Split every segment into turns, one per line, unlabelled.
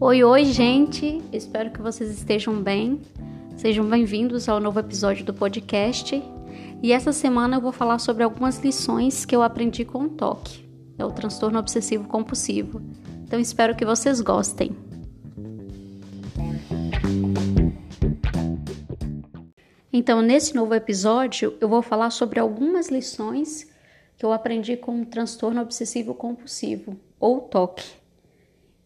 Oi, oi, gente! Espero que vocês estejam bem. Sejam bem-vindos ao novo episódio do podcast. E essa semana eu vou falar sobre algumas lições que eu aprendi com o TOC, é o transtorno obsessivo compulsivo. Então espero que vocês gostem. Então, nesse novo episódio, eu vou falar sobre algumas lições que eu aprendi com o transtorno obsessivo compulsivo, ou TOC.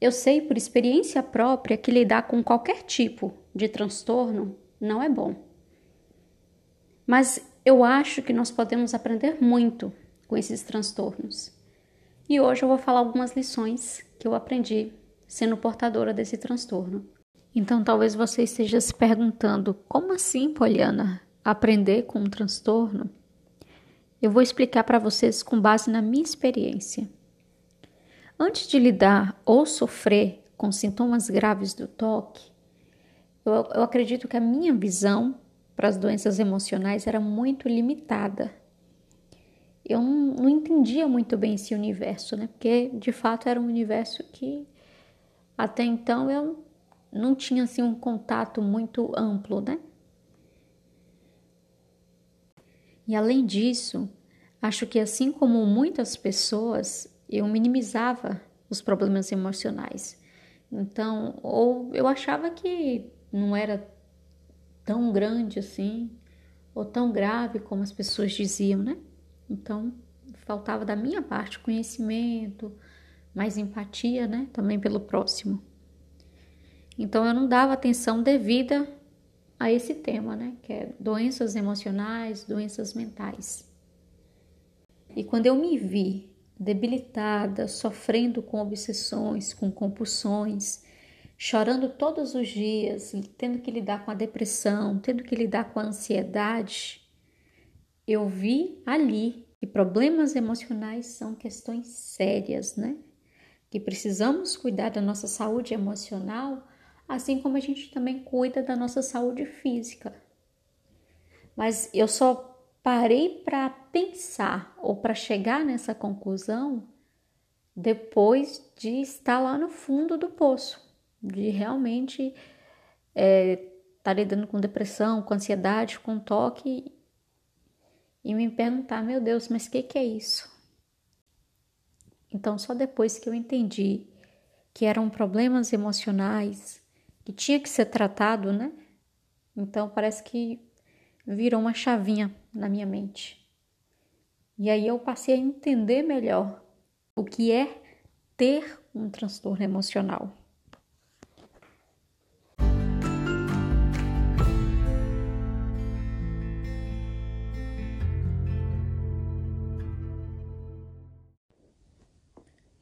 Eu sei por experiência própria que lidar com qualquer tipo de transtorno não é bom. Mas eu acho que nós podemos aprender muito com esses transtornos. E hoje eu vou falar algumas lições que eu aprendi sendo portadora desse transtorno. Então talvez você esteja se perguntando: como assim, Poliana? Aprender com um transtorno? Eu vou explicar para vocês com base na minha experiência. Antes de lidar ou sofrer com sintomas graves do toque, eu, eu acredito que a minha visão para as doenças emocionais era muito limitada. Eu não, não entendia muito bem esse universo, né? Porque de fato era um universo que até então eu não tinha assim um contato muito amplo, né? E além disso, acho que assim como muitas pessoas, eu minimizava os problemas emocionais. Então, ou eu achava que não era tão grande assim, ou tão grave como as pessoas diziam, né? Então, faltava da minha parte conhecimento, mais empatia, né? Também pelo próximo. Então eu não dava atenção devida a esse tema, né? Que é doenças emocionais, doenças mentais. E quando eu me vi debilitada, sofrendo com obsessões, com compulsões, chorando todos os dias, tendo que lidar com a depressão, tendo que lidar com a ansiedade, eu vi ali que problemas emocionais são questões sérias, né? Que precisamos cuidar da nossa saúde emocional assim como a gente também cuida da nossa saúde física. Mas eu só parei para pensar ou para chegar nessa conclusão depois de estar lá no fundo do poço, de realmente estar é, tá lidando com depressão, com ansiedade, com toque e me perguntar, meu Deus, mas o que, que é isso? Então, só depois que eu entendi que eram problemas emocionais, que tinha que ser tratado, né? Então parece que virou uma chavinha na minha mente. E aí eu passei a entender melhor o que é ter um transtorno emocional.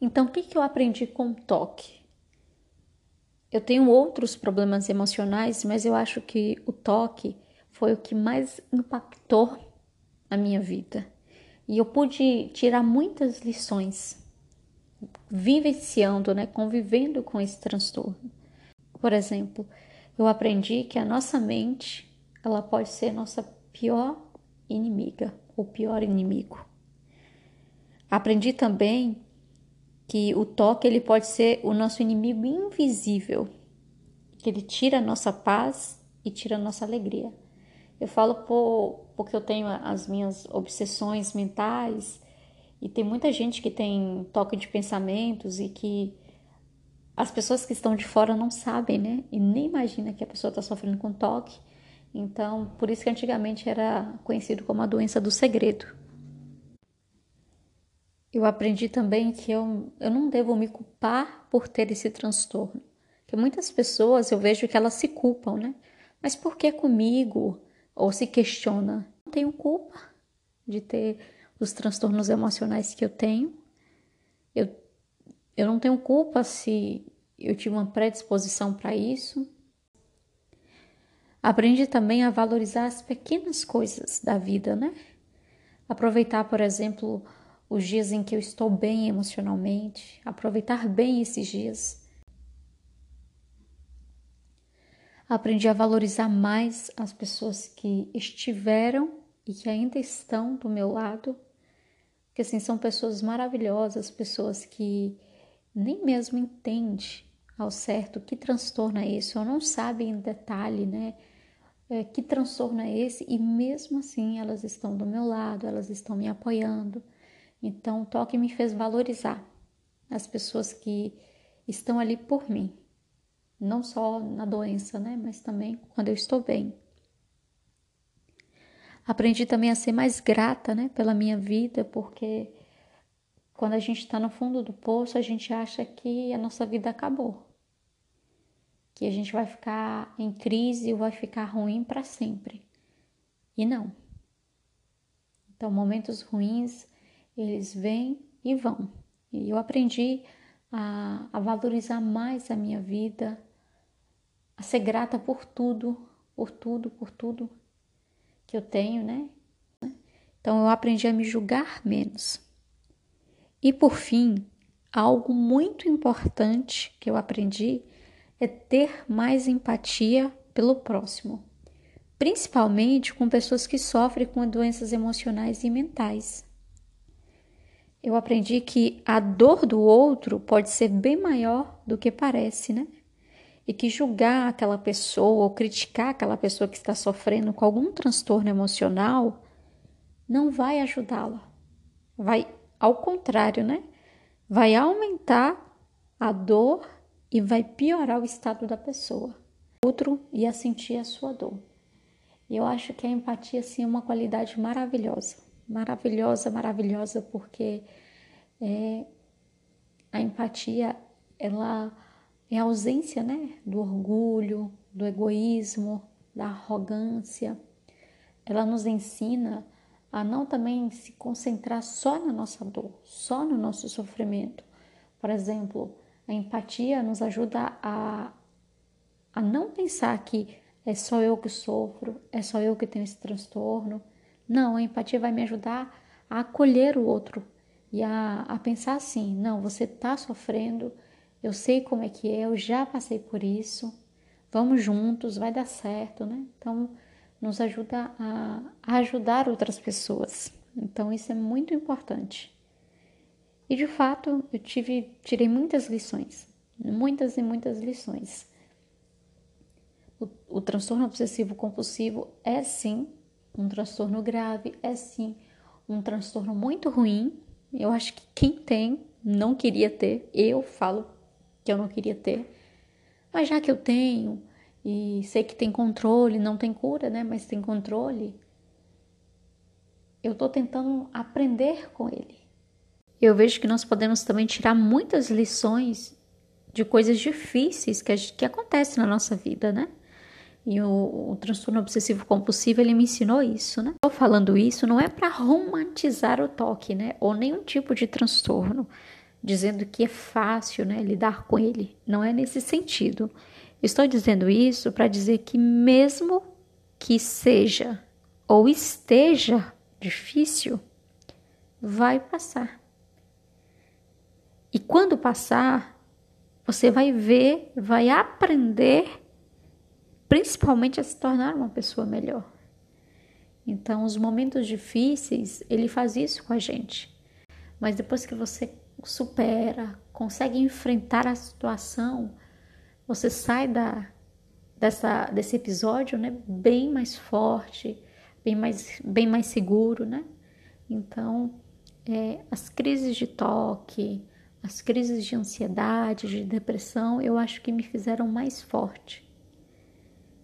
Então, o que, que eu aprendi com o toque? Eu tenho outros problemas emocionais, mas eu acho que o toque foi o que mais impactou a minha vida. E eu pude tirar muitas lições vivenciando, né, convivendo com esse transtorno. Por exemplo, eu aprendi que a nossa mente, ela pode ser nossa pior inimiga, ou pior inimigo. Aprendi também que o toque ele pode ser o nosso inimigo invisível, que ele tira a nossa paz e tira a nossa alegria. Eu falo por, porque eu tenho as minhas obsessões mentais e tem muita gente que tem toque de pensamentos e que as pessoas que estão de fora não sabem, né? E nem imagina que a pessoa está sofrendo com toque. Então, por isso que antigamente era conhecido como a doença do segredo. Eu aprendi também que eu, eu não devo me culpar por ter esse transtorno. Que muitas pessoas eu vejo que elas se culpam, né? Mas por que comigo? Ou se questiona. Não tenho culpa de ter os transtornos emocionais que eu tenho. Eu, eu não tenho culpa se eu tive uma predisposição para isso. Aprendi também a valorizar as pequenas coisas da vida, né? Aproveitar, por exemplo, os dias em que eu estou bem emocionalmente, aproveitar bem esses dias. Aprendi a valorizar mais as pessoas que estiveram e que ainda estão do meu lado, porque assim são pessoas maravilhosas, pessoas que nem mesmo entendem ao certo que transtorno é esse, ou não sabem em detalhe, né? É, que transtorno é esse, e mesmo assim elas estão do meu lado, elas estão me apoiando. Então, o toque me fez valorizar as pessoas que estão ali por mim, não só na doença, né, mas também quando eu estou bem. Aprendi também a ser mais grata, né, pela minha vida, porque quando a gente está no fundo do poço, a gente acha que a nossa vida acabou, que a gente vai ficar em crise ou vai ficar ruim para sempre. E não. Então, momentos ruins, eles vêm e vão. E eu aprendi a, a valorizar mais a minha vida, a ser grata por tudo, por tudo, por tudo que eu tenho, né? Então eu aprendi a me julgar menos. E por fim, algo muito importante que eu aprendi é ter mais empatia pelo próximo, principalmente com pessoas que sofrem com doenças emocionais e mentais. Eu aprendi que a dor do outro pode ser bem maior do que parece, né? E que julgar aquela pessoa ou criticar aquela pessoa que está sofrendo com algum transtorno emocional não vai ajudá-la. Vai ao contrário, né? Vai aumentar a dor e vai piorar o estado da pessoa. Outro ia sentir a sua dor. Eu acho que a empatia, sim, é uma qualidade maravilhosa. Maravilhosa, maravilhosa, porque é, a empatia, ela é a ausência, né? Do orgulho, do egoísmo, da arrogância. Ela nos ensina a não também se concentrar só na nossa dor, só no nosso sofrimento. Por exemplo, a empatia nos ajuda a, a não pensar que é só eu que sofro, é só eu que tenho esse transtorno. Não, a empatia vai me ajudar a acolher o outro e a, a pensar assim: não, você está sofrendo, eu sei como é que é, eu já passei por isso, vamos juntos, vai dar certo, né? Então, nos ajuda a, ajudar outras pessoas. Então isso é muito importante. E de fato, eu tive, tirei muitas lições, muitas e muitas lições. O, o transtorno obsessivo compulsivo é sim um transtorno grave, é sim um transtorno muito ruim. Eu acho que quem tem não queria ter. Eu falo que eu não queria ter. Mas já que eu tenho, e sei que tem controle, não tem cura, né? Mas tem controle. Eu estou tentando aprender com ele. Eu vejo que nós podemos também tirar muitas lições de coisas difíceis que, que acontecem na nossa vida, né? E o, o transtorno obsessivo compulsivo ele me ensinou isso, né? Estou falando isso não é para romantizar o toque, né? Ou nenhum tipo de transtorno, dizendo que é fácil, né? Lidar com ele. Não é nesse sentido. Estou dizendo isso para dizer que, mesmo que seja ou esteja difícil, vai passar. E quando passar, você vai ver, vai aprender, principalmente a se tornar uma pessoa melhor. Então, os momentos difíceis, ele faz isso com a gente. Mas depois que você supera, consegue enfrentar a situação, você sai da, dessa, desse episódio né, bem mais forte, bem mais, bem mais seguro, né? Então, é, as crises de toque, as crises de ansiedade, de depressão, eu acho que me fizeram mais forte.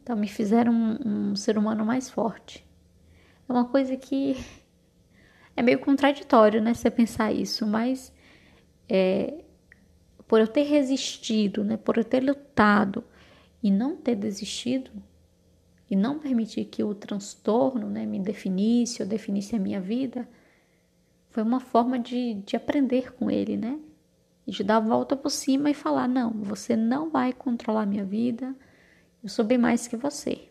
Então, me fizeram um, um ser humano mais forte. É uma coisa que é meio contraditório, né? Você pensar isso, mas é, por eu ter resistido, né, por eu ter lutado e não ter desistido e não permitir que o transtorno né, me definisse ou definisse a minha vida, foi uma forma de, de aprender com ele, né? E de dar a volta por cima e falar: não, você não vai controlar minha vida, eu sou bem mais que você.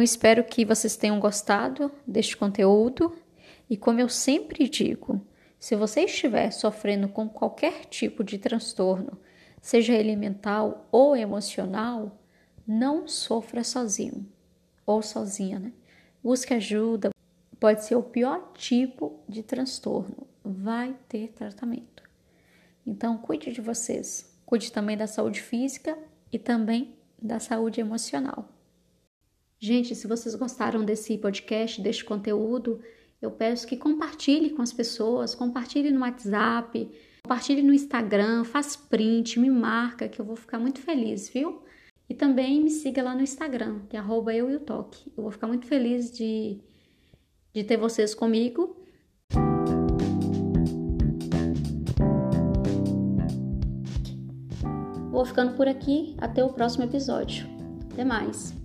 Eu espero que vocês tenham gostado deste conteúdo e, como eu sempre digo, se você estiver sofrendo com qualquer tipo de transtorno, seja ele mental ou emocional, não sofra sozinho ou sozinha, né? Busque ajuda, pode ser o pior tipo de transtorno, vai ter tratamento. Então, cuide de vocês, cuide também da saúde física e também da saúde emocional. Gente, se vocês gostaram desse podcast, deste conteúdo, eu peço que compartilhe com as pessoas, compartilhe no WhatsApp, compartilhe no Instagram, faz print, me marca, que eu vou ficar muito feliz, viu? E também me siga lá no Instagram, que é arroba eu e o toque. Eu vou ficar muito feliz de, de ter vocês comigo. Vou ficando por aqui, até o próximo episódio. Até mais!